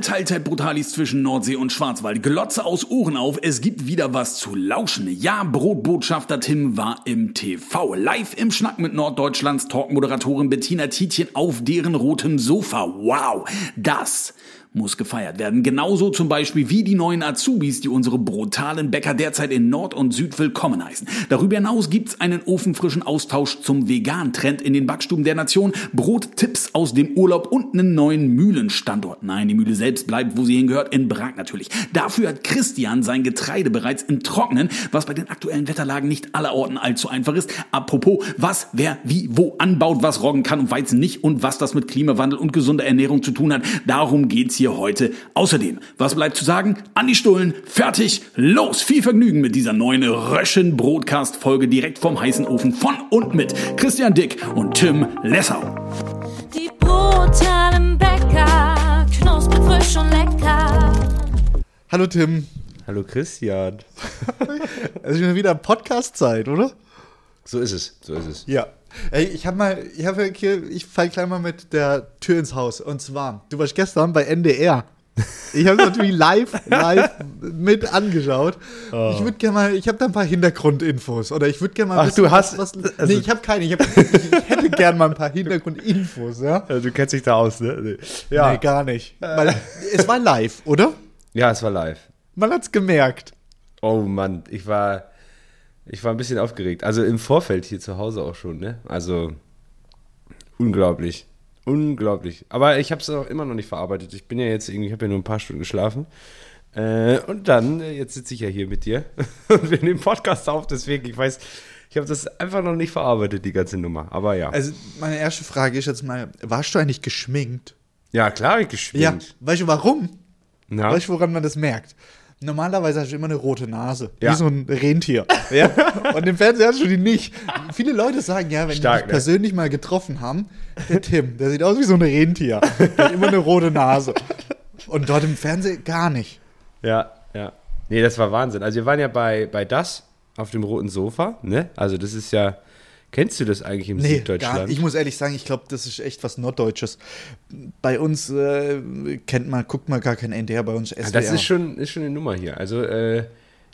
Teilzeit Brutalis zwischen Nordsee und Schwarzwald. Glotze aus Ohren auf. Es gibt wieder was zu lauschen. Ja, Brotbotschafter Tim war im TV. Live im Schnack mit Norddeutschlands Talkmoderatorin Bettina Tietjen auf deren rotem Sofa. Wow, das muss gefeiert werden. Genauso zum Beispiel wie die neuen Azubis, die unsere brutalen Bäcker derzeit in Nord und Süd willkommen heißen. Darüber hinaus gibt's einen ofenfrischen Austausch zum Vegan-Trend in den Backstuben der Nation, Brottipps aus dem Urlaub und einen neuen Mühlenstandort. Nein, die Mühle selbst bleibt, wo sie hingehört, in Prag natürlich. Dafür hat Christian sein Getreide bereits im Trocknen, was bei den aktuellen Wetterlagen nicht allerorten allzu einfach ist. Apropos, was, wer, wie, wo anbaut, was Roggen kann und Weizen nicht und was das mit Klimawandel und gesunder Ernährung zu tun hat, darum geht's hier heute. Außerdem, was bleibt zu sagen? An die Stullen, fertig, los! Viel Vergnügen mit dieser neuen Röschen Broadcast Folge direkt vom heißen Ofen von und mit Christian Dick und Tim Lessau. Die brutalen Bäcker, knusprig, frisch und lecker. Hallo Tim. Hallo Christian. Es ist schon wieder Podcast-Zeit, oder? So ist es, so ist es. Ja. Ey, ich hab mal, ich habe hier, ich fall gleich mal mit der Tür ins Haus. Und zwar, du warst gestern bei NDR. Ich habe natürlich live, live mit angeschaut. Ich würde gerne mal, ich habe da ein paar Hintergrundinfos. Oder ich würde gerne mal Ach, du hast- was, was also- Nee, ich habe keine. Ich, hab, ich hätte gerne mal ein paar Hintergrundinfos, ja? Also, du kennst dich da aus, ne? Nee. Nee, gar nicht. Weil es war live, oder? Ja, es war live. Man hat's gemerkt. Oh Mann, ich war, ich war ein bisschen aufgeregt. Also im Vorfeld hier zu Hause auch schon, ne? Also unglaublich. Unglaublich. Aber ich habe es auch immer noch nicht verarbeitet. Ich bin ja jetzt irgendwie, ich habe ja nur ein paar Stunden geschlafen. Äh, und dann, äh, jetzt sitze ich ja hier mit dir und wir nehmen Podcast auf, deswegen, ich weiß, ich habe das einfach noch nicht verarbeitet, die ganze Nummer. Aber ja. Also, meine erste Frage ist jetzt mal: Warst du eigentlich geschminkt? ja, klar, ich Ja. geschwingt. Weißt du warum? Ja. Weißt du, woran man das merkt? Normalerweise hast du immer eine rote Nase, Ja. wie so ein Rentier. Ja? Und im Fernsehen hast du die nicht. Viele Leute sagen ja, wenn Stark, die dich ne? persönlich mal getroffen haben, der Tim, der sieht aus wie so ein Rentier. Der hat immer eine rote Nase. Und dort im Fernsehen gar nicht. Ja, ja. Nee, das war Wahnsinn. Also wir waren ja bei, bei das auf dem roten Sofa, ne? Also das ist ja, kennst du das eigentlich im Nee, gar Süddeutschland? nicht. Ich muss ehrlich sagen, ich glaube, das ist echt was Norddeutsches. Bei uns äh, kennt man, guckt man gar kein NDR, bei uns Ja, SWR. das ist schon, ist schon eine Nummer hier. Also äh,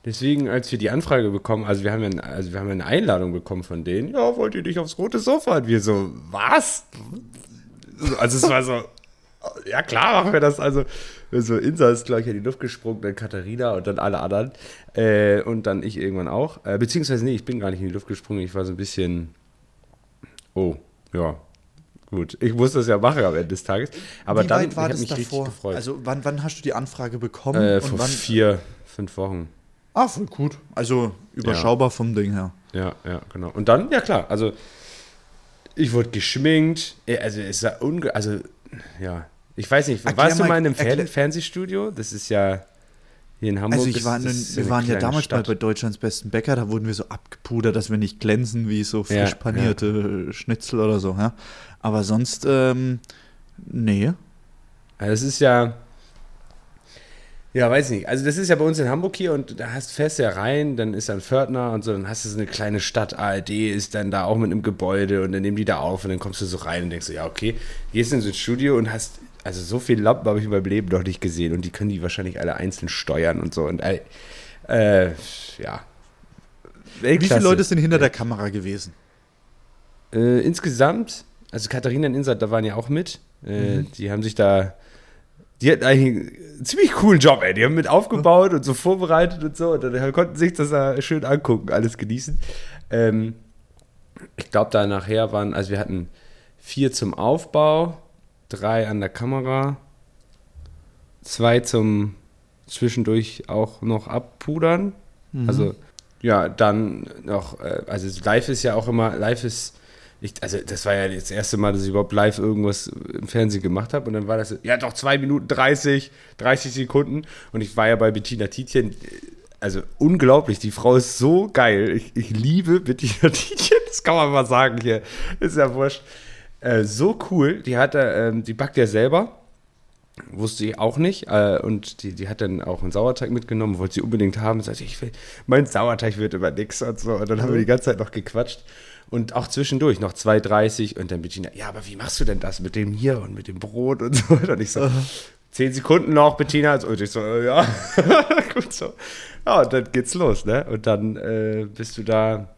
deswegen, als wir die Anfrage bekommen, also wir haben ja, also wir haben ja eine Einladung bekommen von denen, ja, wollt ihr nicht aufs rote Sofa? Und wir so, was? Also es war so, ja klar machen wir das. Also so Insa ist gleich in die Luft gesprungen, dann Katharina und dann alle anderen. Äh, und dann ich irgendwann auch. Äh, beziehungsweise, nee, ich bin gar nicht in die Luft gesprungen. Ich war so ein bisschen, oh, ja, gut. Ich muss das ja machen am Ende des Tages. Aber Wie dann, war ich das mich davor? richtig gefreut. Also wann, wann hast du die Anfrage bekommen? Äh, vor wann, vier, fünf Wochen. Ah, voll gut. Also überschaubar vom Ding her. Ja, ja, genau. Und dann, ja klar, also ich wurde geschminkt. äh, Also es war unge... Also, ja. Ich weiß nicht, Erklär warst du mal- mal in einem erklär- Fernsehstudio? Das ist ja hier in Hamburg. Also ich war in, wir waren ja damals Stadt. mal bei Deutschlands besten Bäcker, da wurden wir so abgepudert, dass wir nicht glänzen wie so frisch Ja, panierte Schnitzel oder so. Ja? Aber sonst, ähm, nee. Also das ist ja... Ja, weiß nicht. Also das ist ja bei uns in Hamburg hier und da hast, fährst ja rein, dann ist ein Pförtner und so, dann hast du so eine kleine Stadt, ARD ist dann da auch mit einem Gebäude und dann nehmen die da auf und dann kommst du so rein und denkst so, ja okay, gehst in so ein Studio und hast, also so viele Lampen habe ich in meinem Leben noch nicht gesehen und die können die wahrscheinlich alle einzeln steuern und so und äh, äh, ja. Wie viele Leute sind hinter der Kamera gewesen? Äh, insgesamt, also Katharina und Insat, da waren ja auch mit. Äh, Die haben sich da, die hatten eigentlich einen ziemlich coolen Job, ey. Die haben mit aufgebaut und so vorbereitet und so. Und dann konnten sich das da schön angucken, alles genießen. Ähm, ich glaube, da nachher waren, also wir hatten vier zum Aufbau, drei an der Kamera, zwei zum zwischendurch auch noch abpudern. Also ja, dann noch, äh, also live ist ja auch immer, live ist, ich, also das war ja das erste Mal, dass ich überhaupt live irgendwas im Fernsehen gemacht habe. Und dann war das, so, ja doch, zwei Minuten 30, 30 Sekunden. Und ich war ja bei Bettina Tietjen, äh, also unglaublich, die Frau ist so geil, ich, ich liebe Bettina Tietjen, das kann man mal sagen hier, ist ja wurscht. Äh, so cool, die hat, er, ähm, die backt ja selber Wusste ich auch nicht. Äh, und die, die hat dann auch einen Sauerteig mitgenommen, wollte sie unbedingt haben. Sagte, ich will, mein Sauerteig wird immer nix und so. Und dann haben wir die ganze Zeit noch gequatscht. Und auch zwischendurch noch 2,30 und dann Bettina, ja, aber wie machst du denn das mit dem hier und mit dem Brot und so? Und ich so, zehn Sekunden noch, Bettina. Und ich so, äh, ja, gut so. Ja, und dann geht's los, ne? Und dann äh, bist du da.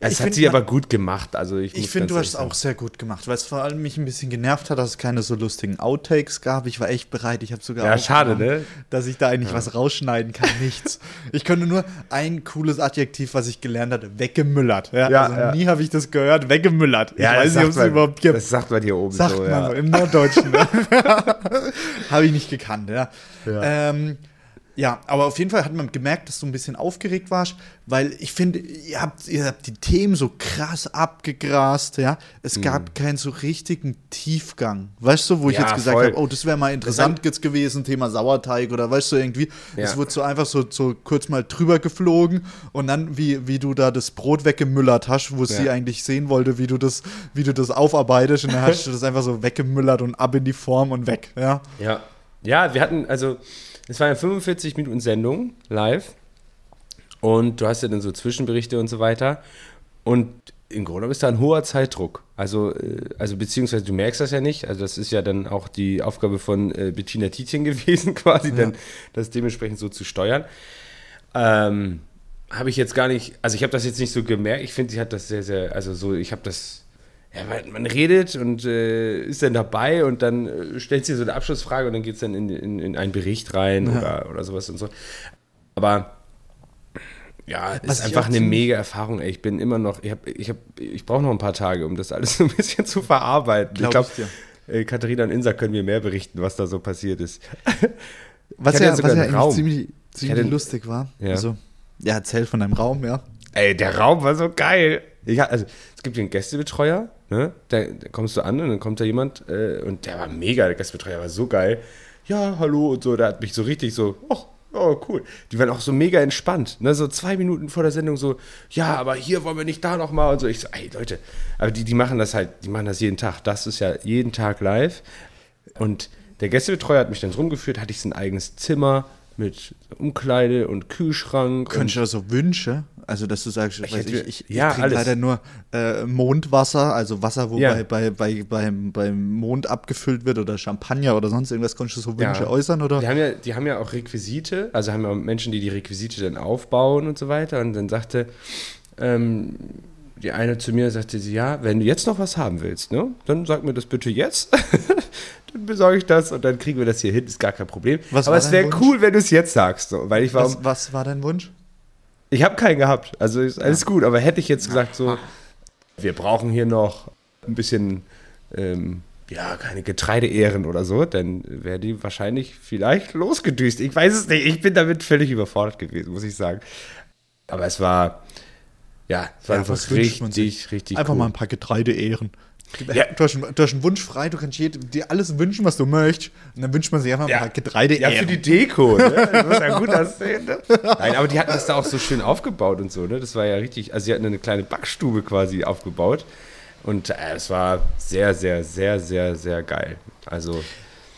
Es Ich hat find, sie aber gut gemacht. Also ich, Ich finde, du hast es auch sehr gut gemacht, weil es vor allem mich ein bisschen genervt hat, dass es keine so lustigen Outtakes gab. Ich war echt bereit. Ich habe sogar Ja, schade, ne? dass ich da eigentlich was rausschneiden kann. Nichts. Ich könnte nur ein cooles Adjektiv, was ich gelernt hatte, weggemüllert. Ja, Ja, also ja. nie habe ich das gehört, weggemüllert. Ich Ja, weiß nicht, ob es überhaupt gibt. Das sagt man hier oben Sagt so, man ja. so, im Norddeutschen. Ne? Habe ich nicht gekannt, ja. Ja. Ähm, ja, aber auf jeden Fall hat man gemerkt, dass du ein bisschen aufgeregt warst, weil ich finde, ihr habt, ihr habt die Themen so krass abgegrast, ja. Es gab keinen so richtigen Tiefgang. Weißt du, wo ich. Ja, jetzt gesagt habe, oh, das wäre mal interessant jetzt gewesen, Thema Sauerteig oder weißt du, irgendwie. Es Ja. wurde so einfach so, so kurz mal drüber geflogen und dann, wie, wie du da das Brot weggemüllert hast, wo sie Ja. eigentlich sehen wollte, wie du das, wie du das aufarbeitest und dann hast du das einfach so weggemüllert und ab in die Form und weg, ja. Ja. Ja, wir hatten, also, es waren ja 45 Minuten Sendung live. Und du hast ja dann so Zwischenberichte und so weiter. Und im Grunde ist da ein hoher Zeitdruck. Also, äh, also beziehungsweise du merkst das ja nicht. Also das ist ja dann auch die Aufgabe von äh, Bettina Tietjen gewesen, quasi, dann das dementsprechend so zu steuern. Ähm, habe ich jetzt gar nicht, also ich habe das jetzt nicht so gemerkt. Ich finde, sie hat das sehr, sehr, also so, ich habe das, ja, man, man redet und äh, ist dann dabei und dann äh, stellt sie so eine Abschlussfrage und dann geht es dann in, in, in einen Bericht rein oder, oder sowas und so. Aber ja, es Was ist einfach eine mega Erfahrung. Ey. Ich bin immer noch, ich, hab, ich, hab, ich brauche noch ein paar Tage, um das alles so ein bisschen zu verarbeiten. Glaub ich glaube, äh, Katharina und Insa können mir mehr berichten, was da so passiert ist. Was ja, ja sogar was ja eigentlich ziemlich, ziemlich hatte- lustig war. Ja. Also, ja, erzähl von deinem Raum, ja. Ey, der Raum war so geil. Ich, also, es gibt einen Gästebetreuer, ne? Da, da kommst du an und dann kommt da jemand äh, und der war mega, der Gästebetreuer war so geil. Ja, hallo und so, der hat mich so richtig so, oh, oh cool. Die waren auch so mega entspannt, ne? So zwei Minuten vor der Sendung so, ja, aber hier wollen wir nicht da nochmal und so. Ich so, ey Leute, aber die, die machen das halt, die machen das jeden Tag. Das ist ja jeden Tag live. Und der Gästebetreuer hat mich dann rumgeführt, hatte ich so ein eigenes Zimmer mit Umkleide und Kühlschrank. Könntest du so Wünsche? Also, dass du sagst, ich, weiß, hätte- ich, ich, ja, ich trinke alles. leider nur äh, Mondwasser, also Wasser, wo Ja. bei, bei, bei, beim, beim Mond abgefüllt wird oder Champagner oder sonst irgendwas. Konntest du so Wünsche Ja. äußern? Oder? Die haben, ja, die haben ja auch Requisite, also haben ja Menschen, die die Requisite dann aufbauen und so weiter. Und dann sagte ähm, die eine zu mir, sagte sie, ja, wenn du jetzt noch was haben willst, ne, dann sag mir das bitte jetzt. dann besorge ich das und dann kriegen wir das hier hin, ist gar kein Problem. Was Aber es wäre cool, wenn du es jetzt sagst, so, weil ich war, Was, was war dein Wunsch? Ich habe keinen gehabt, also ist alles gut, aber hätte ich jetzt gesagt so, wir brauchen hier noch ein bisschen, ähm, ja, keine Getreideehren oder so, dann wäre die wahrscheinlich vielleicht losgedüst. Ich weiß es nicht, ich bin damit völlig überfordert gewesen, muss ich sagen. Aber es war, ja, es war Ja, einfach richtig, richtig Einfach cool. mal ein paar Getreideehren. Ja. Du, hast, einen- du hast einen Wunsch frei, du kannst dir alles wünschen, was du möchtest. Und dann wünscht man sich einfach Ja. ein paar Getreideehren. Ja, für die Deko, ne? Das muss ja gut aussehen, ne? Nein, aber die hatten das da auch so schön aufgebaut und so, ne? Das war ja richtig, also sie hatten eine kleine Backstube quasi aufgebaut. Und äh, es war sehr, sehr, sehr, sehr, sehr geil. Also,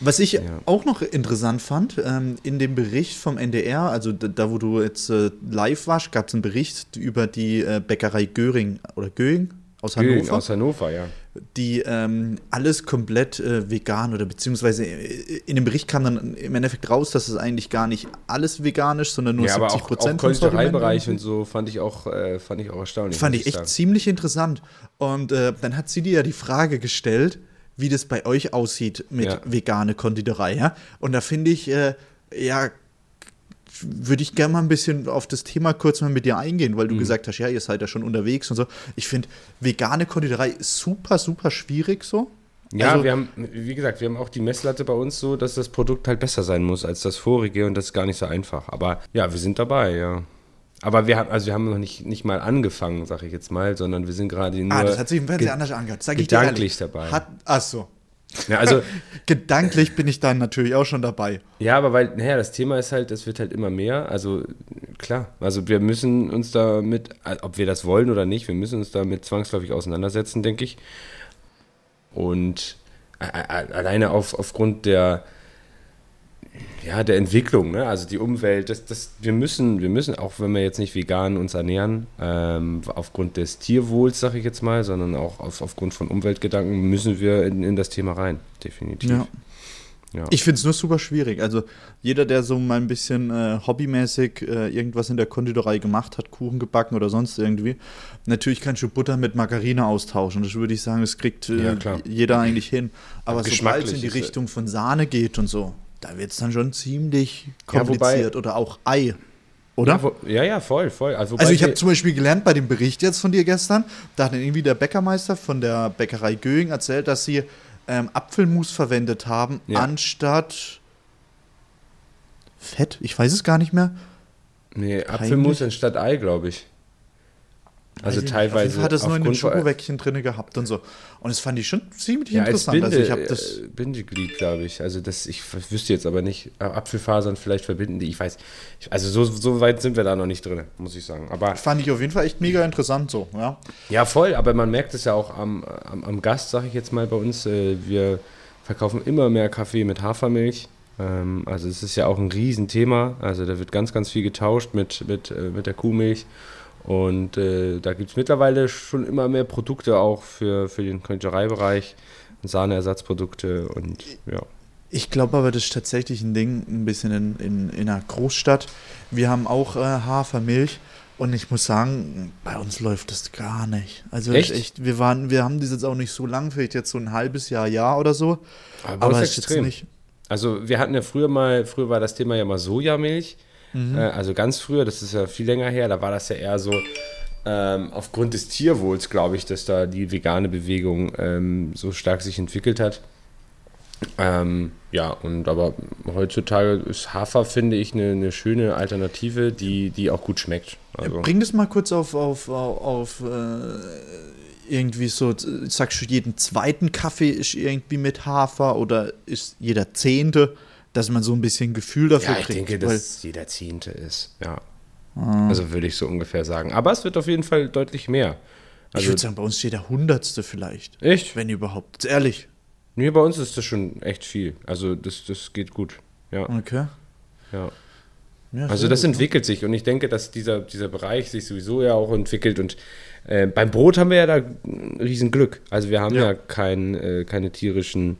Was ich auch noch interessant fand, ähm, in dem Bericht vom NDR, also da, wo du jetzt äh, live warst, gab es einen Bericht über die äh, Bäckerei Göring oder Göing aus Hannover, aus Hannover, ja. Die ähm, alles komplett äh, vegan oder beziehungsweise äh, in dem Bericht kam dann im Endeffekt raus, dass es eigentlich gar nicht alles vegan ist, sondern nur ja, aber 70 auch, auch Prozent vom Sortiment Konditoreibereich und so fand ich auch, äh, fand ich auch erstaunlich. Fand ich echt sagen. ziemlich interessant. Und äh, dann hat sie dir ja die Frage gestellt, wie das bei euch aussieht mit Ja. vegane Konditorei. Ja? Und da finde ich, äh, ja, würde ich gerne mal ein bisschen auf das Thema kurz mal mit dir eingehen, weil du Mhm. gesagt hast, ja, ihr seid ja schon unterwegs und so. Ich finde, vegane Konditorei ist super, super schwierig so. Ja, Also- wir haben, wie gesagt, wir haben auch die Messlatte bei uns so, dass das Produkt halt besser sein muss als das vorige und das ist gar nicht so einfach. Aber ja, wir sind dabei, ja. Aber wir haben, also wir haben noch nicht, nicht mal angefangen, sag ich jetzt mal, sondern wir sind gerade nur. Ah, das hat sich im Fernsehen anders angehört. Sag ich dir gedanklich ehrlich. dabei. Hat, ach so. Ja, also, Gedanklich bin ich dann natürlich auch schon dabei. ja, aber weil, naja, das Thema ist halt, es wird halt immer mehr. Also klar, also wir müssen uns damit, ob wir das wollen oder nicht, wir müssen uns damit zwangsläufig auseinandersetzen, denke ich. Und alleine auf, aufgrund der, ja, der Entwicklung, ne? also die Umwelt, das, das, wir müssen, wir müssen, auch wenn wir jetzt nicht vegan uns ernähren, ähm, aufgrund des Tierwohls, sage ich jetzt mal, sondern auch auf, aufgrund von Umweltgedanken, müssen wir in, in das Thema rein, definitiv. Ja. Ja. Ich finde es nur super schwierig. Also jeder, der so mal ein bisschen äh, hobbymäßig äh, irgendwas in der Konditorei gemacht hat, Kuchen gebacken oder sonst irgendwie, natürlich kannst du Butter mit Margarine austauschen. Das würde ich sagen, das kriegt äh, Ja, jeder eigentlich hin. Aber sobald es in die Richtung von Sahne geht und so, da wird es dann schon ziemlich Ja, kompliziert. oder auch Ei. Oder? Ja, wo, ja, ja, voll, voll. Also, Also ich habe zum Beispiel gelernt bei dem Bericht jetzt von dir gestern, da hat dann irgendwie der Bäckermeister von der Bäckerei Göing erzählt, dass sie ähm, Apfelmus verwendet haben, Ja. anstatt Fett. Ich weiß es gar nicht mehr. Nee, Apfelmus anstatt Ei, glaube ich. Also ich nicht. Auf teilweise. hat es nur in den Schokowäckchen drin gehabt und so. Und das fand ich schon ziemlich Ja, als interessant. Binde, also ich habe das. äh, Bindeglied, glaube ich. Also das, ich wüsste jetzt aber nicht, äh, Apfelfasern vielleicht verbinden die, ich weiß. Also so, so weit sind wir da noch nicht drin, muss ich sagen. Aber Fand ich auf jeden Fall echt mega interessant so, ja. ja, voll, aber man merkt es ja auch am, am, am Gast, sage ich jetzt mal bei uns. Äh, wir verkaufen immer mehr Kaffee mit Hafermilch. Ähm, also es ist ja auch ein Riesenthema. Also da wird ganz, ganz viel getauscht mit, mit, äh, mit der Kuhmilch. Und äh, da gibt es mittlerweile schon immer mehr Produkte auch für, für den Konditoreibereich. Sahneersatzprodukte und ja. Ich glaube aber, das ist tatsächlich ein Ding, ein bisschen in, in, in einer Großstadt. Wir haben auch äh, Hafermilch und ich muss sagen, bei uns läuft das gar nicht. Also Echt? echt, wir waren, wir haben das jetzt auch nicht so lang, vielleicht jetzt so ein halbes Jahr, Jahr oder so. Aber Aber ist extrem. nicht. Also wir hatten ja früher mal, früher war das Thema ja mal Sojamilch. Mhm. Äh, also ganz früher, das ist ja viel länger her, da war das ja eher so ähm, aufgrund des Tierwohls, glaube ich, dass da die vegane Bewegung ähm, so stark sich entwickelt hat. Ähm, ja, und aber heutzutage ist Hafer, finde ich, eine, eine schöne Alternative, die, die auch gut schmeckt. Also, Bring das mal kurz auf, auf, auf, auf äh, irgendwie so, sagst du, jeden zweiten Kaffee ist irgendwie mit Hafer oder ist jeder zehnte, dass man so ein bisschen Gefühl dafür ja, ich kriegt. denke, weil- dass es jeder Zehnte ist. Ja. Also würde ich so ungefähr sagen. Aber es wird auf jeden Fall deutlich mehr. ich Also, würde sagen, bei uns steht der hundertste vielleicht. echt? Wenn überhaupt. Ehrlich. Nee, bei uns ist das schon echt viel. Also das, das geht gut. Ja, Okay. ja. Ja, Also das gut, ne? entwickelt sich und ich denke, dass dieser, dieser Bereich sich sowieso ja auch entwickelt und äh, beim Brot haben wir ja da ein Riesenglück. Also wir haben ja, Ja. kein, äh, keine tierischen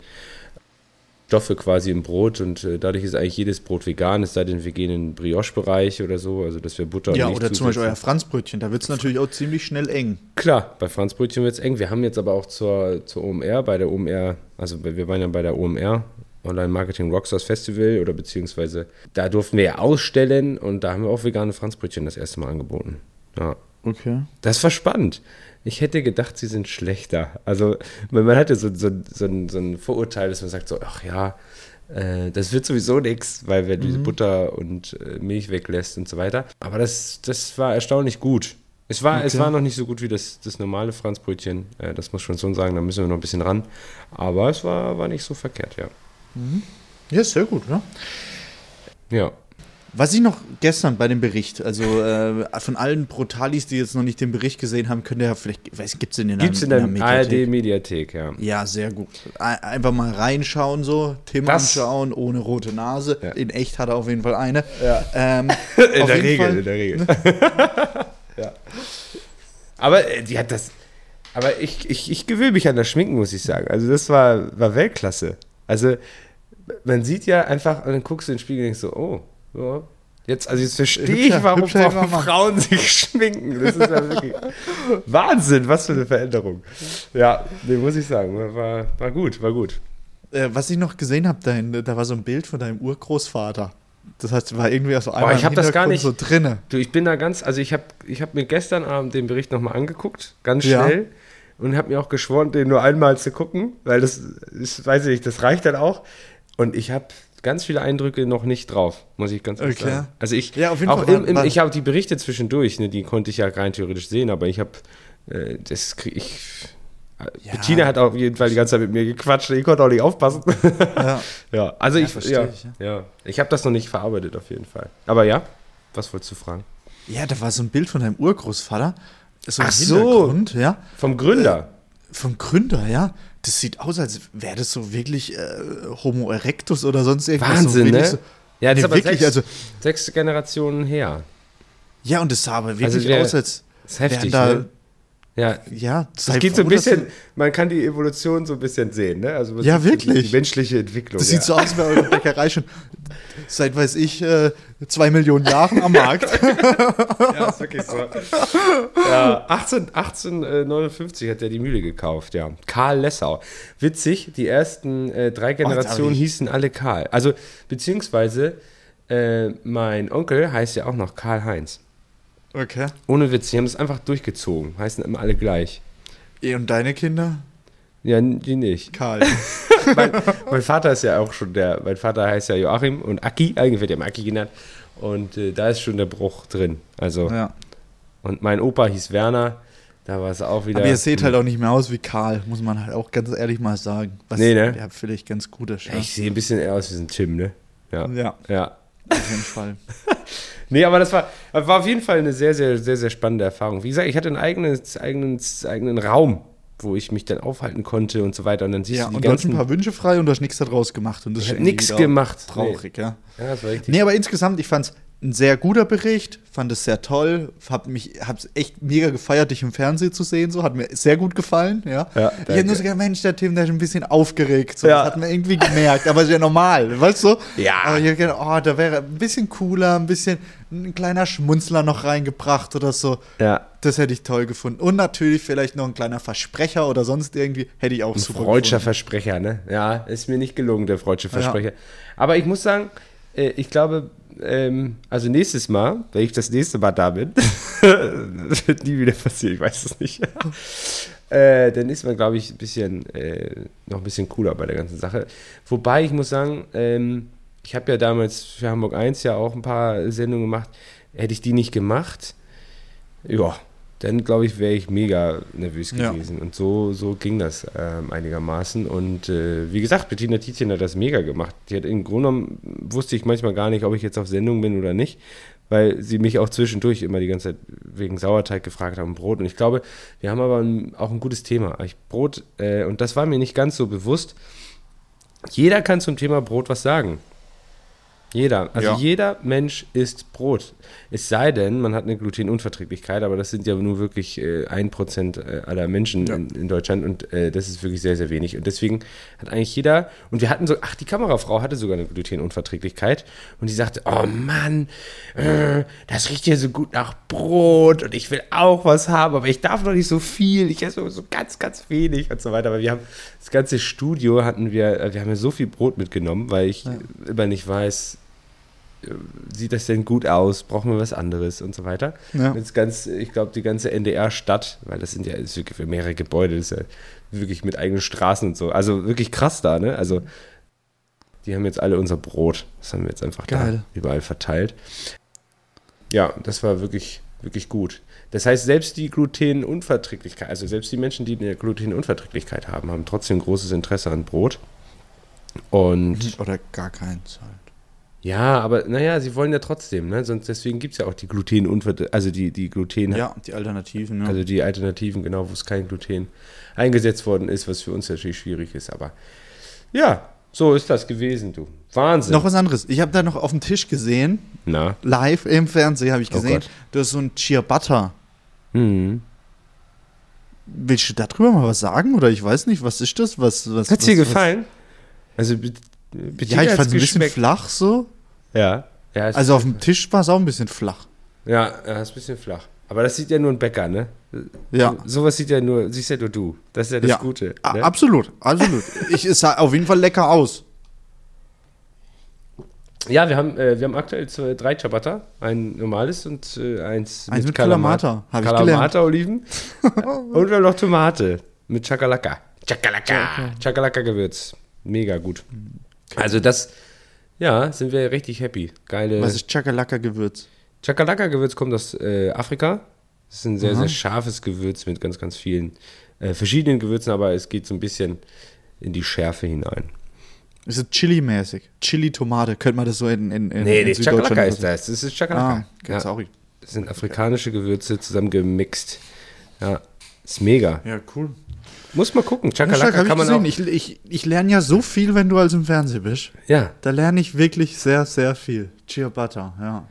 Stoffe quasi im Brot und äh, dadurch ist eigentlich jedes Brot vegan, es sei denn, wir gehen in den Brioche-Bereich oder so, also dass wir Butter Ja, nicht oder zum Beispiel zusetzen. euer Franzbrötchen. Da wird es natürlich auch ziemlich schnell eng. Klar, bei Franz Brötchen wird es eng. Wir haben jetzt aber auch zur, zur OMR, bei der OMR, also wir waren ja bei der OMR, Online Marketing Rockstars Festival, oder beziehungsweise da durften wir ja ausstellen und da haben wir auch vegane Franzbrötchen das erste Mal angeboten. Ja. Okay. Das war spannend. Ich hätte gedacht, sie sind schlechter. Also, man, man hatte so, so, so, ein, so ein Vorurteil, dass man sagt so, ach ja, äh, das wird sowieso nichts, weil wir diese Butter und äh, Milch weglässt und so weiter. Aber das, das war erstaunlich gut. Es war, es Okay. war noch nicht so gut wie das, das normale Franzbrötchen. Äh, das muss schon so sagen, da müssen wir noch ein bisschen ran. Aber es war, war nicht so verkehrt, ja. Ja, sehr gut, ne? Ja. Was ich noch gestern bei dem Bericht, also äh, von allen Brutalis, die jetzt noch nicht den Bericht gesehen haben, könnt ihr ja vielleicht, gibt es den in Gibt es in der ARD-Mediathek, ja. Ja, sehr gut. Ein- Einfach mal reinschauen, so, Tim Das- anschauen, ohne rote Nase. Ja. In echt hat er auf jeden Fall eine. Ja. Ähm, In auf der jeden Regel, Fall- in der Regel. ja. Aber äh, die hat das. Aber ich, ich, ich gewöhne mich an das Schminken, muss ich sagen. Also das war, war Weltklasse. Also man sieht ja einfach, und dann guckst du in den Spiegel und denkst so, oh, ja. Jetzt, also jetzt verstehe ich, warum hübscher Frauen, Mann. Frauen sich schminken. Das ist ja wirklich Wahnsinn, was für eine Veränderung. Ja, nee, muss ich sagen. War, war gut, war gut. äh, was ich noch gesehen habe, da war so ein Bild von deinem Urgroßvater. Das heißt, war irgendwie so einmal ich hab das gar nicht- so drinne. Du, ich bin da ganz, also ich habe ich hab mir gestern Abend den Bericht nochmal angeguckt, ganz Ja. schnell. Und habe mir auch geschworen, den nur einmal zu gucken, weil das ist, weiß ich nicht, das reicht dann auch. Und ich habe ganz viele Eindrücke noch nicht drauf, muss ich ganz ehrlich Okay. sagen. Also ich, Ja, auch im, im, ich habe die Berichte zwischendurch, ne, die konnte ich ja rein theoretisch sehen, aber ich habe, äh, das krieg ich, Ja. Bettina hat auf jeden Fall die ganze Zeit mit mir gequatscht, ich konnte auch nicht aufpassen. Ja. ja, also ich, versteh ja, ich, ja. ja, ich habe das noch nicht verarbeitet auf jeden Fall. Aber ja, was wolltest du fragen? ja, da war so ein Bild von deinem Urgroßvater. So Ach so. Ja. Vom Gründer. Vom Gründer, ja. Das sieht aus, als wäre das so wirklich äh, Homo erectus oder sonst irgendwas. Wahnsinn, so ne? So, Ja, Nee, ist aber wirklich, sechs, also- sechs Generationen her. ja, und das sah aber wirklich Also wär- aus, als heftig, wären da ne? Ja, Ja, es geht so ein froh, bisschen, man kann die Evolution so ein bisschen sehen, ne? Also Ja, Die, wirklich. die menschliche Entwicklung. Das ja. sieht so aus, als wäre eure Bäckerei schon seit, weiß ich, äh, zwei Millionen Jahren am Markt. Ja, ist wirklich so. ja, 18, 1859 hat er die Mühle gekauft, ja. Karl Lessau. Witzig, die ersten äh, drei Generationen ich- hießen alle Karl. Also, beziehungsweise, äh, mein Onkel heißt ja auch noch Karl Heinz. Okay. Ohne Witz, die haben das einfach durchgezogen. Heißen immer alle gleich. Eh, Und deine Kinder? Ja, die nicht. Karl. mein, mein Vater ist ja auch schon der, mein Vater heißt ja Joachim und Aki, eigentlich wird er Aki genannt. Und äh, da ist schon der Bruch drin. Also, ja. und mein Opa hieß Werner, da war es auch wieder. Aber ihr seht halt auch nicht mehr aus wie Karl, muss man halt auch ganz ehrlich mal sagen. Was Nee, ne? ja vielleicht ganz gut ist. Ja, ich sehe ein bisschen eher aus wie so ein Tim, ne? Ja. Ja, Ja. auf jeden Fall. Nee, aber das war, war auf jeden Fall eine sehr, sehr, sehr, sehr spannende Erfahrung. Wie gesagt, ich hatte einen eigenen, eigenen, eigenen Raum, wo ich mich dann aufhalten konnte und so weiter. Und dann siehst Ja, du die und du hast ein ganzen. paar Wünsche frei und du hast nichts daraus gemacht. Und das Ich ist wieder gemacht. Traurig, ja. Ja, das war richtig. Nee, aber insgesamt, ich fand es ein sehr guter Bericht, fand es sehr toll, hab mich, hab's echt mega gefeiert, dich im Fernsehen zu sehen, so, hat mir sehr gut gefallen, ja. Ja, ich danke. hab nur so gedacht, Mensch, der Tim, der ist ein bisschen aufgeregt, so, Ja. das hat man irgendwie gemerkt, aber ist ja normal, weißt du? Ja. Aber ich hab gedacht, oh, da wäre ein bisschen cooler, ein bisschen, ein kleiner Schmunzler noch reingebracht oder so. Ja. Das hätte ich toll gefunden. Und natürlich vielleicht noch ein kleiner Versprecher oder sonst irgendwie, hätte ich auch Ein super freudscher. Versprecher, ne? Ja, ist mir nicht gelungen, der freudsche Ja. Versprecher. Aber ich muss sagen, äh, ich glaube, ähm, also nächstes Mal, wenn ich das nächste Mal da bin, wird nie wieder passieren, ich weiß es nicht. äh, dann ist man, glaube ich, ein bisschen, äh, noch ein bisschen cooler bei der ganzen Sache. Wobei, ich muss sagen, ähm, ich habe ja damals für Hamburg 1 ja auch ein paar Sendungen gemacht. Hätte ich die nicht gemacht, ja, dann glaube ich, wäre ich mega nervös Ja. gewesen. Und so, so ging das ähm, einigermaßen. Und äh, wie gesagt, Bettina Tietjen hat das mega gemacht. Die hat im Grunde genommen, wusste ich manchmal gar nicht, ob ich jetzt auf Sendung bin oder nicht, weil sie mich auch zwischendurch immer die ganze Zeit wegen Sauerteig gefragt haben, Brot. Und ich glaube, wir haben aber ein, auch ein gutes Thema. Ich, Brot, äh, und das war mir nicht ganz so bewusst. Jeder kann zum Thema Brot was sagen. Jeder. Also Ja. jeder Mensch isst Brot. Es sei denn, man hat eine Glutenunverträglichkeit, aber das sind ja nur wirklich äh, ein Prozent äh, aller Menschen Ja. in, in Deutschland und äh, das ist wirklich sehr, sehr wenig. Und deswegen hat eigentlich jeder, und wir hatten so, ach, die Kamerafrau hatte sogar eine Glutenunverträglichkeit und die sagte, oh Mann, äh, das riecht hier so gut nach Brot und ich will auch was haben, aber ich darf noch nicht so viel, ich esse so ganz, ganz wenig und so weiter. Aber wir haben, das ganze Studio hatten wir, äh, wir haben ja so viel Brot mitgenommen, weil ich immer nicht weiß, sieht das denn gut aus? Brauchen wir was anderes und so weiter? Ja. Das ganz, ich glaube, die ganze NDR-Stadt, weil das sind ja das wirklich für mehrere Gebäude, das ist ja wirklich mit eigenen Straßen und so. Also wirklich krass da, ne? Also die haben jetzt alle unser Brot. Das haben wir jetzt einfach Geil. da überall verteilt. Ja, das war wirklich, wirklich gut. Das heißt, selbst die Glutenunverträglichkeit, also selbst die Menschen, die eine Glutenunverträglichkeit haben, haben trotzdem großes Interesse an Brot. Und Oder gar keins halt. Ja, aber naja, sie wollen ja trotzdem, ne? Sonst deswegen gibt es ja auch die Glutenunver also die, die Gluten, Ja, die Alternativen, ja. also die Alternativen, genau, wo es kein Gluten eingesetzt worden ist, was für uns natürlich schwierig ist. Aber ja, so ist das gewesen, du. Wahnsinn. Noch was anderes. Ich habe da noch auf dem Tisch gesehen, Na. live im Fernsehen habe ich Oh gesehen, Gott. du hast so ein Ciabatta. Mhm. Willst du darüber mal was sagen? Oder ich weiß nicht, was ist das? Was, was, Hat's dir was, gefallen? Also, Was? Bettina Ja, ich fand es ein bisschen flach so. Ja. ja Also auf dem Tisch war es auch ein bisschen flach. ja, ja, ist ein bisschen flach. Aber das sieht ja nur ein Bäcker, ne? Ja. Sowas sieht ja nur, siehst ja nur du. Das ist ja das ja. Gute. Ne? Absolut, absolut. ich, es sah auf jeden Fall lecker aus. Ja, wir haben, äh, wir haben aktuell zwei, drei Ciabatta. Ein normales und äh, eins, Eins mit Kalamata, hab ich Kalamata-Oliven. und wir haben noch Tomate mit Chakalaka. Chakalaka. Chakalaka-Gewürz. Mega gut. Also das, ja, sind wir richtig happy. Geile. Was ist Chakalaka-Gewürz? Chakalaka-Gewürz kommt aus äh, Afrika. Das ist ein sehr, sehr scharfes Gewürz mit ganz, ganz vielen äh, verschiedenen Gewürzen, aber es geht so ein bisschen in die Schärfe hinein. Ist es Chili-mäßig? Chili-Tomate, könnte man das so in, in, in Nee, in nee, Süddeutschland Chakalaka ist das. Das ist Chakalaka. Ah, okay, ja. sorry. Das sind afrikanische Gewürze zusammen gemixt. Ja, ist mega. Ja, cool. Muss mal gucken. Chakalaka kann ich man auch. Ich, ich, ich lerne ja so viel, wenn du als im Fernsehen bist. Ja, Da lerne ich wirklich sehr, sehr viel. Ciabatta, ja.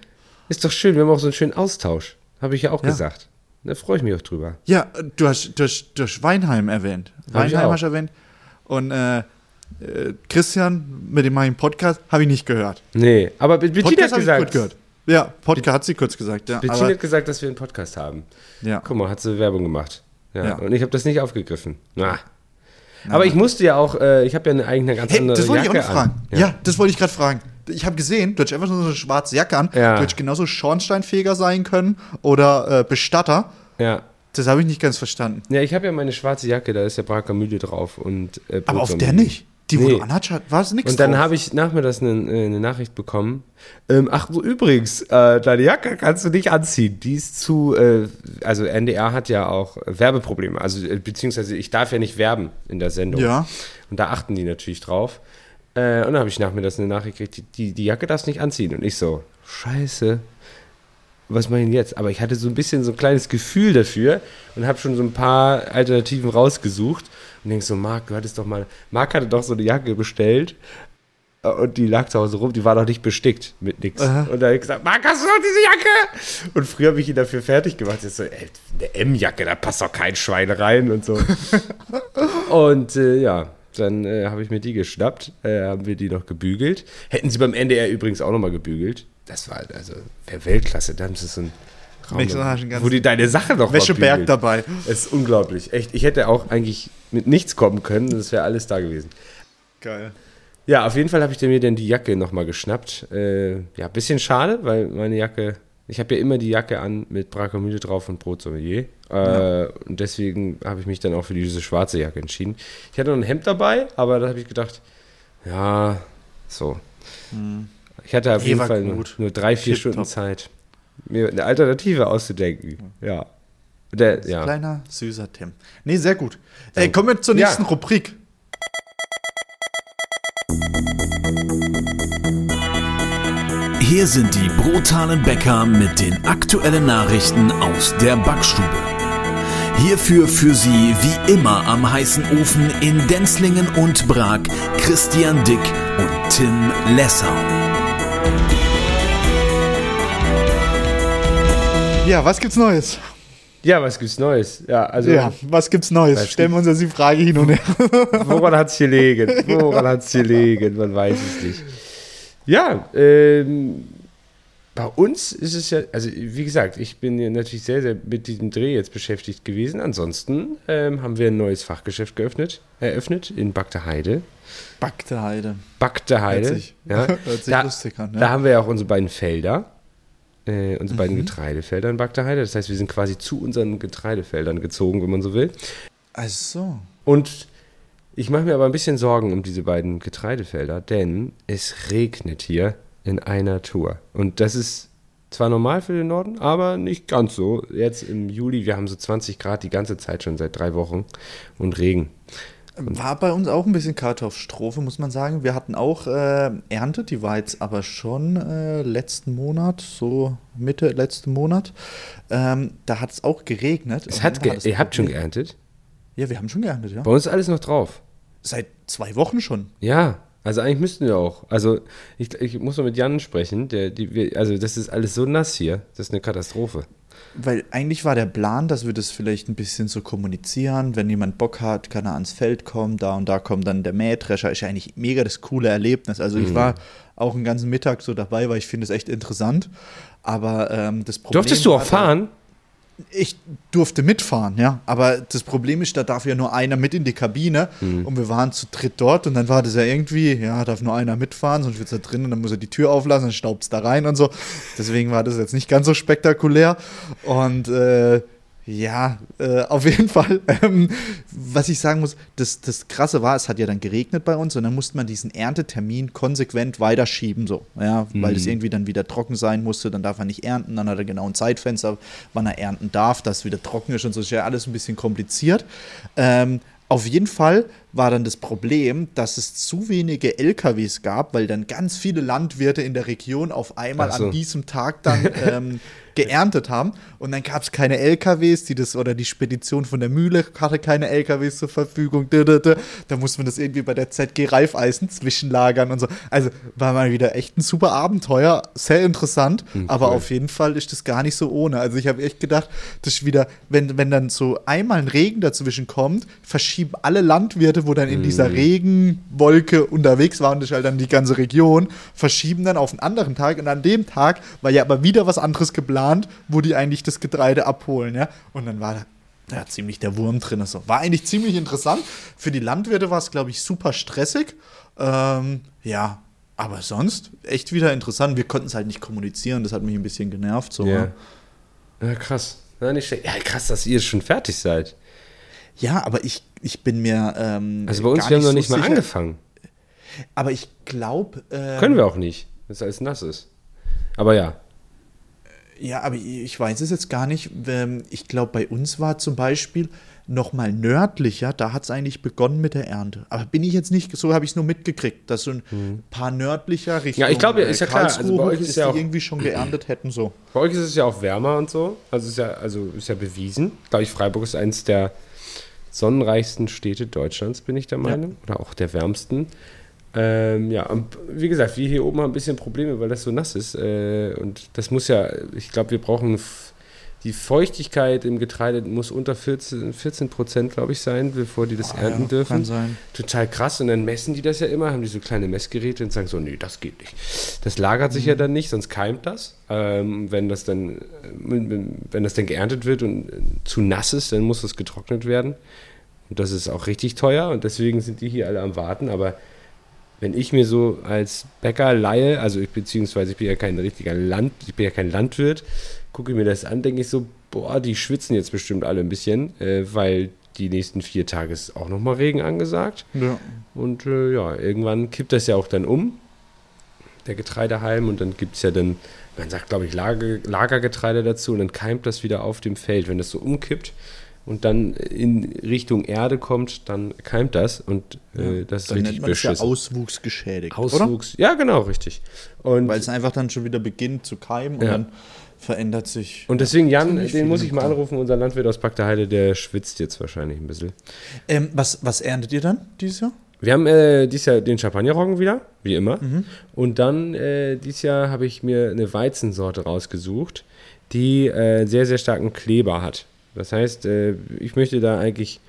ist doch schön. Wir haben auch so einen schönen Austausch. Habe ich ja auch Ja. gesagt. Da freue ich mich auch drüber. Ja, du hast, du hast, du hast Weinheim erwähnt. Hab ich Weinheim hast du erwähnt. Und äh, äh, Christian, mit dem meinen Podcast, habe ich nicht gehört. Nee, aber Bettina hat ich gesagt, gut gehört. Ja, Podcast hat sie kurz gesagt, ja. Bettina hat gesagt, dass wir einen Podcast haben. ja. Guck mal, hat sie Werbung gemacht. Ja, Ja. Und ich habe das nicht aufgegriffen. Na. Aber ich musste ja auch, äh, ich habe ja eine eigene ganz Hey, andere das wollte ich auch Jacke noch fragen. an. Ja. das wollte ich gerade fragen. Ich habe gesehen, du hättest einfach nur so eine schwarze Jacke an. Ja. Du hättest genauso Schornsteinfeger sein können oder äh, Bestatter. ja. Das habe ich nicht ganz verstanden. Ja, ich habe ja meine schwarze Jacke, da ist ja Braker Mühle drauf und äh, Aber auf der nicht. Die, wo Nee. du anhattest, hat- war es nichts Und dann habe ich nachmittags eine, äh, eine Nachricht bekommen. Ähm, ach so, übrigens, äh, deine Jacke kannst du nicht anziehen. Die ist zu, äh, also NDR hat ja auch Werbeprobleme. Also, äh, beziehungsweise ich darf ja nicht werben in der Sendung. Ja. Und da achten die natürlich drauf. Äh, und dann habe ich nachmittags eine Nachricht gekriegt, die, die, die Jacke darfst du nicht anziehen. Und ich so, scheiße. Was mache ich denn jetzt? Aber ich hatte so ein bisschen so ein kleines Gefühl dafür und habe schon so ein paar Alternativen rausgesucht. Und denk so, Marc, du hattest doch mal, Marc hatte doch so eine Jacke bestellt äh, und die lag zu Hause rum, die war noch nicht bestickt mit nix. Aha. Und da habe ich gesagt, Marc, hast du noch diese Jacke? Und früher habe ich ihn dafür fertig gemacht. Jetzt so, ey, eine M-Jacke, da passt doch kein Schwein rein und so. und äh, ja, dann äh, habe ich mir die geschnappt, äh, haben wir die noch gebügelt. Hätten sie beim NDR übrigens auch nochmal gebügelt. Das war also Weltklasse. Da haben sie so ein Wo die deine Sache noch Wäscheberg dabei. Es ist unglaublich. Echt, ich hätte auch eigentlich mit nichts kommen können. Das wäre alles da gewesen. Geil. Ja, auf jeden Fall habe ich mir dann die Jacke nochmal geschnappt. Äh, ja, bisschen schade, weil meine Jacke, ich habe ja immer die Jacke an mit Brakamüde drauf und Brot Sommelier. Äh, Und deswegen habe ich mich dann auch für diese schwarze Jacke entschieden. Ich hatte noch ein Hemd dabei, aber da habe ich gedacht, ja, so. Ich hatte auf jeden Fall nur, nur drei, vier. Stunden Zeit, mir eine Alternative auszudenken. Ja. Der, ja. Kleiner, süßer Tim. Nee, sehr gut. Ey, kommen wir zur nächsten Ja. Rubrik. Hier sind die brutalen Bäcker mit den aktuellen Nachrichten aus der Backstube. Hierfür für Sie wie immer am heißen Ofen in Denzlingen und Prag Christian Dick und Tim Lessau. Ja, was gibt's Neues? ja, was gibt's Neues? Ja, also Ja, was gibt's Neues? Was Stellen wir uns jetzt die Frage hin und her. Woran hat es gelegen? Woran hat es gelegen? Man weiß es nicht. Ja, ähm, bei uns ist es ja, also wie gesagt, ich bin ja natürlich sehr, sehr mit diesem Dreh jetzt beschäftigt gewesen. Ansonsten ähm, haben wir ein neues Fachgeschäft geöffnet, eröffnet in Bagdeheide. Backte Heide. Bagdeheide. Hört sich- ja. hört sich da, lustig an, ja. Da haben wir ja auch unsere beiden Felder. Äh, unsere Mhm. beiden Getreidefelder in Bagdeheide. Das heißt, wir sind quasi zu unseren Getreidefeldern gezogen, wenn man so will. Ach so. Und ich mache mir aber ein bisschen Sorgen um diese beiden Getreidefelder, denn es regnet hier in einer Tour. Und das ist zwar normal für den Norden, aber nicht ganz so. Jetzt im Juli, wir haben so 20 Grad die ganze Zeit schon seit drei Wochen und Regen. War bei uns auch ein bisschen Kartoffelstrophe, muss man sagen. Wir hatten auch äh, Ernte, die war jetzt aber schon äh, letzten Monat, so Mitte letzten Monat. Ähm, da hat es auch geregnet. Es hat ge ihr habt schon geerntet? Ja, wir haben schon geerntet, ja. Bei uns ist alles noch drauf. Seit zwei Wochen schon. Ja, also eigentlich müssten wir auch. Also ich, ich muss mal mit Jan sprechen. Der, die, wir, also das ist alles so nass hier. Das ist eine Katastrophe. Weil eigentlich war der Plan, dass wir das vielleicht ein bisschen so kommunizieren. Wenn jemand Bock hat, kann er ans Feld kommen. Da und da kommt dann der Mähdrescher. Ist ja eigentlich mega das coole Erlebnis. Also Mhm. ich war auch einen ganzen Mittag so dabei, weil ich finde es echt interessant. Aber ähm, das Problem Durftest du auch fahren? Ich durfte mitfahren, ja. Aber das Problem ist, da darf ja nur einer mit in die Kabine. Mhm. Und wir waren zu dritt dort. Und dann war das ja irgendwie, ja, darf nur einer mitfahren, sonst wird es da drin und dann muss er die Tür auflassen, dann staubt es da rein und so. Deswegen war das jetzt nicht ganz so spektakulär. Und äh, ja, äh, auf jeden Fall, ähm, was ich sagen muss, das, das Krasse war, es hat ja dann geregnet bei uns und dann musste man diesen Erntetermin konsequent weiterschieben, so, ja, weil es irgendwie dann wieder trocken sein musste, dann darf er nicht ernten, dann hat er genau ein Zeitfenster, wann er ernten darf, dass es wieder trocken ist und so, ist ja alles ein bisschen kompliziert. Ähm, auf jeden Fall war dann das Problem, dass es zu wenige LKWs gab, weil dann ganz viele Landwirte in der Region auf einmal so. an diesem Tag dann ähm, geerntet haben. Und dann gab es keine LKWs, die das, oder die Spedition von der Mühle hatte keine LKWs zur Verfügung. Da musste man das irgendwie bei der ZG Reifeisen zwischenlagern und so. Also war mal wieder echt ein super Abenteuer, sehr interessant, aber auf jeden Fall ist das gar nicht so ohne. Also ich habe echt gedacht, das ist wieder, wenn, wenn dann so einmal ein Regen dazwischen kommt, verschieben alle Landwirte, wo dann in dieser Regenwolke unterwegs waren, das ist halt dann die ganze Region, verschieben dann auf einen anderen Tag und an dem Tag war ja aber wieder was anderes geplant, wo die eigentlich das Getreide abholen, ja. Und dann war da ja, ziemlich der Wurm drin. So. War eigentlich ziemlich interessant. Für die Landwirte war es, glaube ich, super stressig. Ähm, ja, aber sonst echt wieder interessant. Wir konnten es halt nicht kommunizieren, das hat mich ein bisschen genervt. So, Ja. Ja, krass. Ja, nicht schlecht. Ja, krass, dass ihr schon fertig seid. Ja aber ich, ich bin mir. Ähm, Also bei uns, wir haben noch so nicht mal sicher. angefangen. Aber ich glaube. Ähm, Können wir auch nicht, weil es alles nass ist. Aber ja. Ja, aber ich weiß es jetzt gar nicht. Ähm, Ich glaube, bei uns war zum Beispiel noch mal nördlicher, da hat es eigentlich begonnen mit der Ernte. Aber bin ich jetzt nicht, so habe ich es nur mitgekriegt, dass so ein paar nördlicher Richtung Mhm. Ja, ich glaube, ist ja klar, also Karlsruhe bei euch ist ist, ja auch- irgendwie schon geerntet hätten so. Bei euch ist es ja auch wärmer und so. Also ist ja, also ist ja bewiesen. Glaube ich, Freiburg ist eines der sonnenreichsten Städte Deutschlands, bin ich der Meinung. Oder auch der wärmsten. Ähm, ja, und wie gesagt, wir hier oben haben ein bisschen Probleme, weil das so nass ist. Äh, und das muss ja, ich glaube, wir brauchen die Feuchtigkeit im Getreide muss unter 14, 14 Prozent, glaube ich, sein, bevor die das ernten ja, dürfen. kann sein. Total krass. Und dann messen die das ja immer, haben die so kleine Messgeräte und sagen so, nee, das geht nicht. Das lagert sich ja dann nicht, sonst keimt das. Ähm, wenn das dann, wenn wenn das dann geerntet wird und äh, zu nass ist, dann muss das getrocknet werden. Und das ist auch richtig teuer und deswegen sind die hier alle am Warten. Aber wenn ich mir so als Bäcker leihe, also ich beziehungsweise ich bin ja kein richtiger Land, ich bin ja kein Landwirt, gucke mir das an, denke ich so, boah, die schwitzen jetzt bestimmt alle ein bisschen, äh, weil die nächsten vier Tage ist auch nochmal Regen angesagt. Ja. Und äh, ja, irgendwann kippt das ja auch dann um, der Getreidehalm, und dann gibt es ja dann, man sagt, glaube ich, Lager, Lagergetreide dazu, und dann keimt das wieder auf dem Feld. Wenn das so umkippt und dann in Richtung Erde kommt, dann keimt das und äh, das ist Dann nennt richtig man das ja beschissen. Auswuchs geschädigt, oder? Auswuchs. Ja, genau, richtig. Und, Weil es einfach dann schon wieder beginnt zu keimen und Ja. dann verändert sich. und deswegen, Jan, den muss ich mal anrufen, unser Landwirt aus Heide, der schwitzt jetzt wahrscheinlich ein bisschen. Ähm, was, was erntet ihr dann dieses Jahr? Wir haben äh, dieses Jahr den Champagnerroggen wieder, wie immer. Mhm. Und dann äh, dieses Jahr habe ich mir eine Weizensorte rausgesucht, die äh, sehr, sehr starken Kleber hat. Das heißt, äh, ich möchte da eigentlich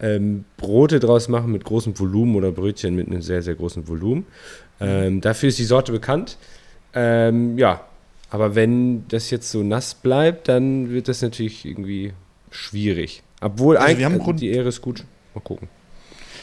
ähm, Brote draus machen mit großem Volumen oder Brötchen mit einem sehr, sehr großen Volumen. Ähm, dafür ist die Sorte bekannt. Ähm, ja, aber wenn das jetzt so nass bleibt, dann wird das natürlich irgendwie schwierig. Obwohl Also eigentlich also die Ehre ist gut. Mal gucken.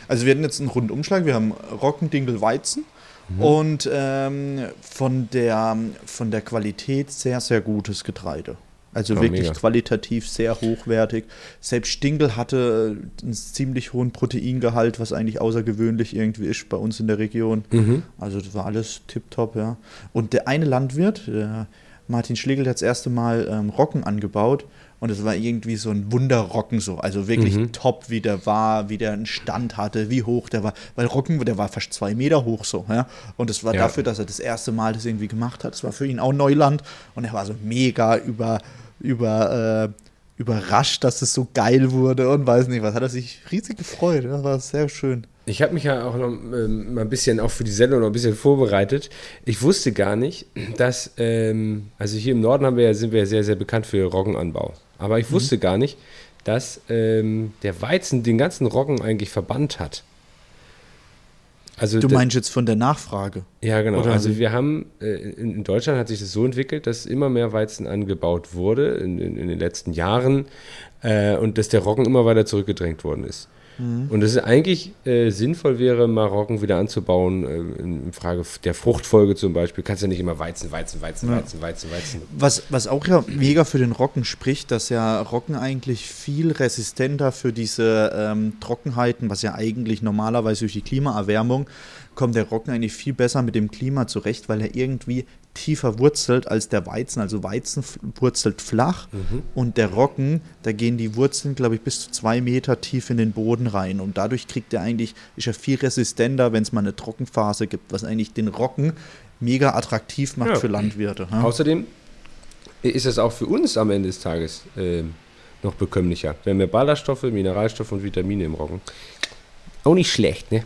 Also wir hatten jetzt einen Rundumschlag, wir haben Roggen, Dinkel, Weizen Mhm. und ähm, von, der, von der Qualität sehr, sehr gutes Getreide. Also Ja, wirklich mega. qualitativ sehr hochwertig. Selbst Stinkel hatte einen ziemlich hohen Proteingehalt, was eigentlich außergewöhnlich irgendwie ist bei uns in der Region. Mhm. Also das war alles tipptopp, ja. Und der eine Landwirt, der Martin Schlegel, hat das erste Mal ähm, Roggen angebaut und es war irgendwie so ein Wunderrocken so. Also wirklich Mhm. top, wie der war, wie der einen Stand hatte, wie hoch der war. Weil Roggen, der war fast zwei Meter hoch so, ja. Und es war Ja. dafür, dass er das erste Mal das irgendwie gemacht hat. Es war für ihn auch Neuland und er war so mega über, über, äh, überrascht, dass es so geil wurde und weiß nicht was. Hat er sich riesig gefreut. Das war sehr schön. Ich habe mich ja auch noch ähm, mal ein bisschen auch für die Sendung noch ein bisschen vorbereitet. Ich wusste gar nicht, dass, ähm, also hier im Norden haben wir ja, sind wir ja sehr, sehr bekannt für Roggenanbau. Aber Mhm. ich wusste gar nicht, dass ähm, der Weizen den ganzen Roggen eigentlich verbannt hat. Also Du meinst jetzt von der Nachfrage? ja, genau. Oder also wir haben, äh, in, in Deutschland hat sich das so entwickelt, dass immer mehr Weizen angebaut wurde in, in, in den letzten Jahren äh, und dass der Roggen immer weiter zurückgedrängt worden ist. Mhm. Und dass es eigentlich äh, sinnvoll wäre, mal Roggen wieder anzubauen, äh, in, Frage der Fruchtfolge zum Beispiel. Kannst ja nicht immer Weizen, Weizen, Weizen, Ja. Weizen, Weizen, Weizen. Was, was auch ja mega für den Roggen spricht, dass ja Roggen eigentlich viel resistenter für diese ähm, Trockenheiten, was ja eigentlich normalerweise durch die Klimaerwärmung kommt der Roggen eigentlich viel besser mit dem Klima zurecht, weil er irgendwie tiefer wurzelt als der Weizen. Also Weizen wurzelt flach und der Roggen, da gehen die Wurzeln, glaube ich, bis zu zwei Meter tief in den Boden rein. Und dadurch kriegt er eigentlich, ist er viel resistenter, wenn es mal eine Trockenphase gibt, was eigentlich den Roggen mega attraktiv macht Ja. für Landwirte. ne? Außerdem ist es auch für uns am Ende des Tages ähm, noch bekömmlicher. Wir haben mehr Ballaststoffe, Mineralstoffe und Vitamine im Roggen. Auch nicht schlecht, ne?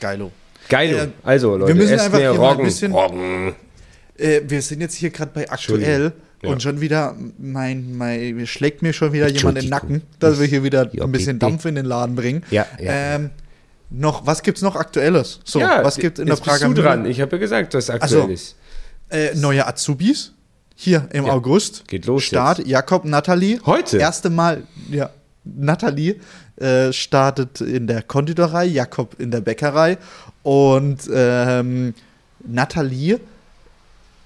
Geilo. Geil. Äh, also, Leute, wir müssen einfach hier mal ein Roggen. bisschen- Roggen. Äh, wir sind jetzt hier gerade bei aktuell. Ja. und schon wieder, mein, mein, schlägt mir schon wieder jemand in den Entschuldigung. Nacken, dass wir hier wieder ein bisschen. Dampf in den Laden bringen. Ja, ja. Ähm, noch, was gibt's noch Aktuelles? So, ja, was gibt's in der jetzt bist Prager du dran. Ich habe ja gesagt, dass aktuell Also, ist. Äh, neue Azubis hier im Ja. August. Geht los Start Jakob, Nathalie. Heute? Erste Mal, ja, Nathalie äh, startet in der Konditorei, Jakob in der Bäckerei und ähm, Nathalie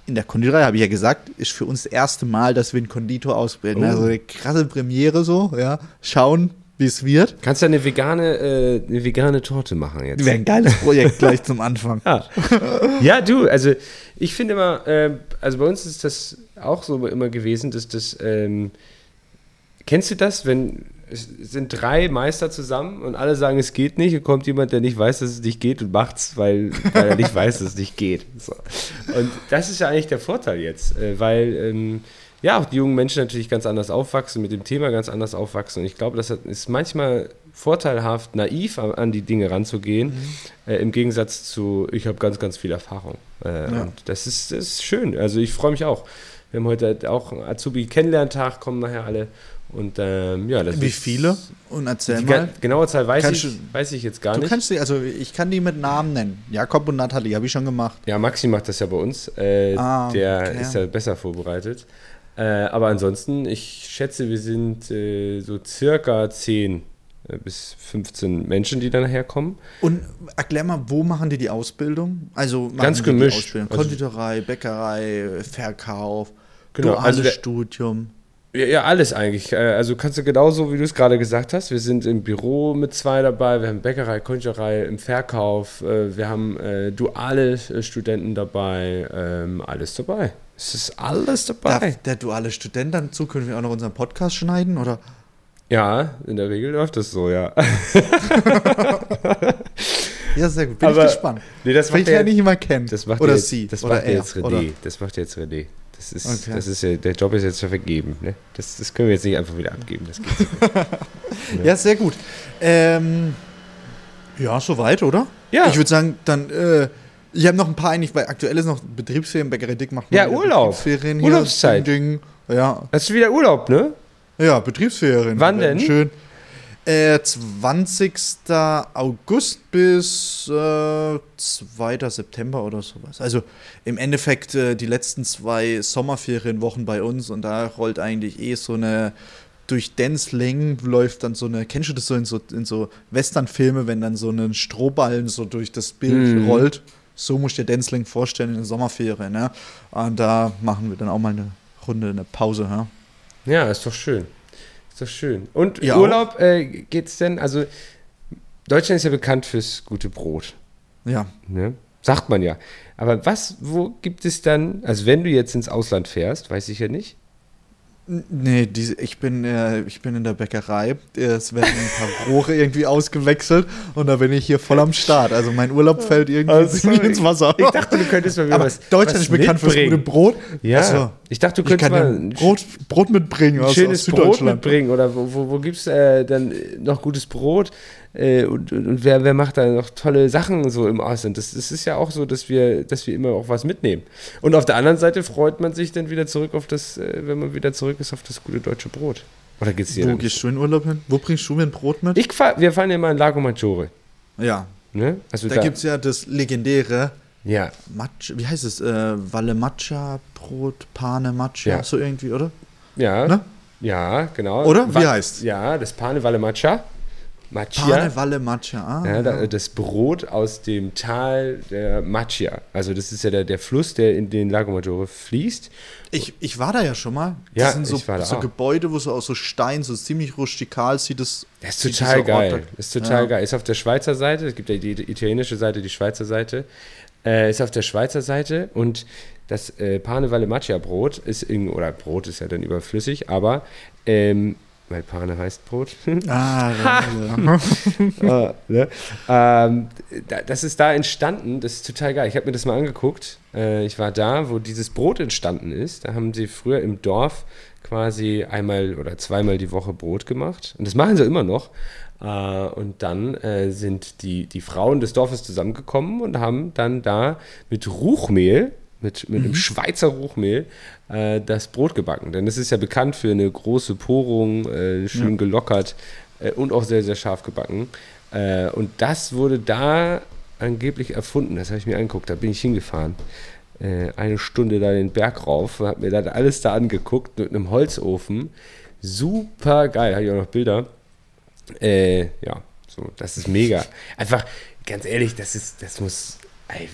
in der Konditorei, habe ich ja gesagt, ist für uns das erste Mal, dass wir einen Konditor ausbilden. Oh. Also eine krasse Premiere so, ja. Schauen, wie es wird. Kannst du eine vegane, äh, eine vegane Torte machen jetzt? Wäre ein geiles Projekt gleich zum Anfang. Ja. ja, du, also ich finde immer, äh, also bei uns ist das auch so immer gewesen, dass das, ähm, kennst du das, wenn es sind drei Meister zusammen und alle sagen, es geht nicht und kommt jemand, der nicht weiß, dass es nicht geht und macht's, weil, weil er nicht weiß, dass es nicht geht. So. Und das ist ja eigentlich der Vorteil jetzt, äh, weil ähm, ja auch die jungen Menschen natürlich ganz anders aufwachsen, mit dem Thema ganz anders aufwachsen und ich glaube, das ist manchmal vorteilhaft, naiv an, die Dinge ranzugehen, äh, im Gegensatz zu, ich habe ganz, ganz viel Erfahrung. Äh, Ja. Und das ist, das ist schön. Also ich freue mich auch. Wir haben heute auch einen Azubi-Kennenlerntag, kommen nachher alle. Und ähm, ja, das Wie viele? Und erzähl Die mal. ge- genaue Zahl weiß Kannst ich, du- weiß ich jetzt gar Du nicht. kannst sie, also ich kann die mit Namen nennen. Jakob und Nathalie, habe ich schon gemacht. Ja, Maxi macht das ja bei uns. Äh, Ah, der okay. ist ja besser vorbereitet. Äh, aber ansonsten, ich schätze, wir sind äh, so circa 10 äh, bis 15 Menschen, die dann nachher kommen. Und erklär mal, wo machen die die Ausbildung? Also machen Ganz gemischt. Ausbildung? Also- Konditorei, Bäckerei, Verkauf, Genau, duales also der- Studium. Ja, ja, alles eigentlich. Äh, Also kannst du genauso, wie du es gerade gesagt hast. Wir sind im Büro mit zwei dabei, wir haben Bäckerei, Konditorei, im Verkauf, äh, wir haben äh, duale Studenten dabei, ähm, alles dabei. Es ist alles dabei. Darf der duale Student dann zukünftig auch noch unseren Podcast schneiden? Oder? Ja, in der Regel läuft das so, ja. Ja, sehr gut. Bin Aber- ich gespannt. Nee, das Weil ich ja nicht immer kennen. das macht oder jetzt, sie. das oder macht er. jetzt oder? René. Das macht jetzt René. Das ist, Okay. das ist ja, der Job ist jetzt ja vergeben. Ne? Das, das können wir jetzt nicht einfach wieder abgeben. Das geht so. Ja, sehr gut. Ähm, ja, soweit, oder? Ja. Ich würde sagen, dann, äh, ich habe noch ein paar eigentlich, weil aktuell ist noch Betriebsferien, Bäckerei Dick macht Ja, Urlaub. Betriebsferien Urlaubszeit. Ding, Ding. Ja, Hast du wieder Urlaub, ne? ja, Betriebsferien. Wann denn? Schön. Äh, 20. August bis äh, 2. September oder sowas. Also im Endeffekt äh, die letzten zwei Sommerferienwochen bei uns und da rollt eigentlich eh so eine durch Denzling läuft dann so eine, kennst du das so in so, in so Westernfilme, wenn dann so ein Strohballen so durch das Bild Mhm. rollt? So muss ich dir Denzling vorstellen in den Sommerferien, ne? Und da machen wir dann auch mal eine Runde, eine Pause, ja? Ja, ist doch schön. Ist doch schön. Und Ja, Urlaub äh, geht's denn? Also, Deutschland ist ja bekannt fürs gute Brot. Ja. Ne? Sagt man ja. Aber was, wo gibt es dann, also wenn du jetzt ins Ausland fährst, weiß ich ja nicht. Nee, diese, ich, bin, äh, ich bin in der Bäckerei. Es werden ein paar Rohre irgendwie ausgewechselt und da bin ich hier voll am Start. Also mein Urlaub fällt irgendwie Also, ins Wasser. Ich dachte, du könntest mal wieder Aber was. Deutschland ist bekannt fürs mitbringen. gute Brot. Ja, Ach so. ich dachte, du könntest mal Brot, Brot mitbringen ein schönes Brot mitbringen oder wo, wo, wo gibt es äh, dann noch gutes Brot äh, und, und, und wer, wer macht da noch tolle Sachen so im Ausland? Das, das ist ja auch so, dass wir, dass wir immer auch was mitnehmen. Und auf der anderen Seite freut man sich dann wieder zurück auf das, äh, wenn man wieder zurück ist auf das gute deutsche Brot. Oder geht's dir Wo gehst du in Urlaub hin? Wo bringst du mir ein Brot mit? Ich fahr, wir fahren ja mal in Lago Maggiore. ja, Ne? Also da, gibt es ja das legendäre ja, Matcha, wie heißt es? Äh, Valle Matcha, Brot, Pane Matcha, Ja. so irgendwie, oder? ja, Ne? ja, genau. Oder? Wie heißt's? Ja, das Pane Valle Matcha. Macchia. Panevalle Matcha. Ah, Ja, da, das Brot aus dem Tal der Macchia. Also das ist ja der, der Fluss, der in den Lago Maggiore fließt. Ich, ich war da ja schon mal. Ja, das sind so, ich war da so auch. Gebäude, wo so aus so Stein, so ziemlich rustikal sieht es. Das ist total geil. da- Das ist total Ja. geil. Ist auf der Schweizer Seite. Es gibt ja die, italienische Seite, die Schweizer Seite. Äh, ist auf der Schweizer Seite und das äh, Pane Valle Macchia Brot ist in, oder Brot ist ja dann überflüssig, aber ähm, weil Pane heißt Brot. Ah. Ah, ne? ähm, da, das ist da entstanden, das ist total geil. Ich habe mir das mal angeguckt. Äh, ich war da, wo dieses Brot entstanden ist. Da haben sie früher im Dorf quasi einmal oder zweimal die Woche Brot gemacht. Und das machen sie immer noch. Äh, und dann äh, sind die, die Frauen des Dorfes zusammengekommen und haben dann da mit Ruchmehl, mit, mit einem Schweizer Ruchmehl, äh, das Brot gebacken. Denn es ist ja bekannt für eine große Porung, äh, schön gelockert äh, und auch sehr, sehr scharf gebacken. Äh, und das wurde da angeblich erfunden. Das habe ich mir angeguckt. Da bin ich hingefahren. Äh, eine Stunde da den Berg rauf, habe mir dann alles da angeguckt mit einem Holzofen. Super geil. Habe ich auch noch Bilder. Äh, ja, so, das ist mega. Einfach, ganz ehrlich, das ist, das muss, ey,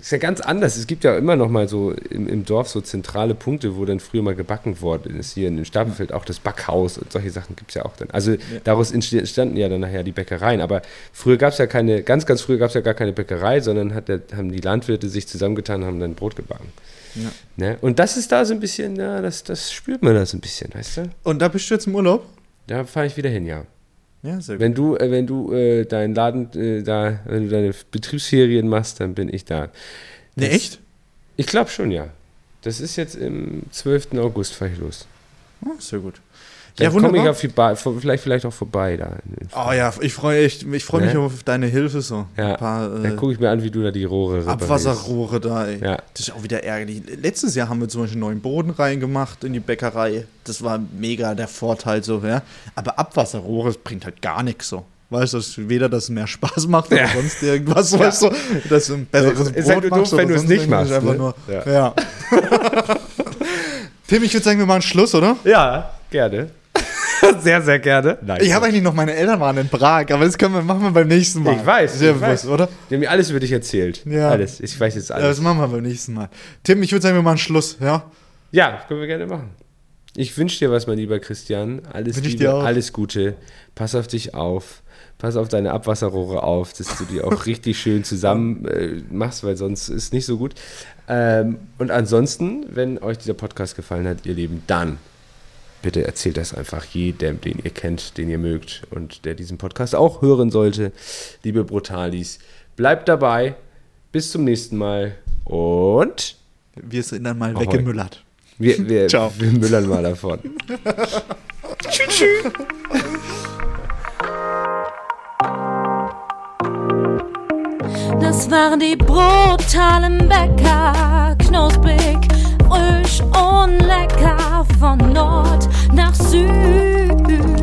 ist ja ganz anders. Es gibt ja immer noch mal so im, im Dorf so zentrale Punkte, wo dann früher mal gebacken worden ist. Hier in Stapelfeld auch das Backhaus und solche Sachen gibt es ja auch dann. Also daraus entste- entstanden ja dann nachher die Bäckereien. Aber früher gab es ja keine, ganz, ganz früher gab es ja gar keine Bäckerei, sondern hat haben die Landwirte sich zusammengetan und haben dann Brot gebacken. Ja. Ne? Und das ist da so ein bisschen, ja, das, das spürt man da so ein bisschen, weißt du? Und da bist du jetzt im Urlaub? Da fahre ich wieder hin, ja. Ja, sehr gut. Wenn du, äh, wenn du äh, deinen Laden äh, da, wenn du deine Betriebsferien machst, dann bin ich da. Ne, echt? Ich glaube schon, ja. Das ist jetzt im 12. August fahre ich los. Oh, sehr gut. Dann Ja, komme ich wunderbar. auf die Bar, vor- vielleicht, vielleicht auch vorbei da. Oh ja, ich freue ich, ich freu mich Ne? auf deine Hilfe so. Ja, Ein paar Dann äh, gucke ich mir an, wie du da die Rohre. Abwasserrohre da, ey. Ja. Das ist auch wieder ärgerlich. Letztes Jahr haben wir zum Beispiel einen neuen Boden reingemacht in die Bäckerei. Das war mega der Vorteil so, ja. Aber Abwasserrohre das bringt halt gar nichts so. Weißt du, dass weder das mehr Spaß macht oder Ja. sonst irgendwas, weißt du, dass du ein besseres Ist halt nur doof, machst wenn du es nicht machst, Einfach ne? nur, Ja. ja. Tim, ich würde sagen, wir machen Schluss, oder? Ja, gerne. Sehr, sehr gerne. Nein. Ich habe eigentlich noch, meine Eltern waren in Prag, aber das können wir, machen wir beim nächsten Mal. Ich weiß, Sehr ich bewusst, weiß. oder? Die haben mir alles über dich erzählt. Ja. Alles. Ich weiß jetzt Ja, das alles. machen wir beim nächsten Mal. Tim, ich würde sagen, wir machen Schluss, ja? Ja, können wir gerne machen. Ich wünsche dir was, mein lieber Christian. Alles Wünsch ich Liebe, dir auch. alles Gute. Pass auf dich auf. Pass auf deine Abwasserrohre auf, dass du die auch richtig schön zusammen äh, machst, weil sonst ist nicht so gut. Ähm, und ansonsten, wenn euch dieser Podcast gefallen hat, ihr Lieben, dann bitte erzählt das einfach jedem, den ihr kennt, den ihr mögt und der diesen Podcast auch hören sollte. Liebe Brutalis, bleibt dabei. Bis zum nächsten Mal und Wir sind dann mal Ahoi. weggemüllert. wir, wir, Ciao. wir müllern mal davon. Das waren die brutalen Bäcker, knusprig frisch und lecker von Nord nach Süd.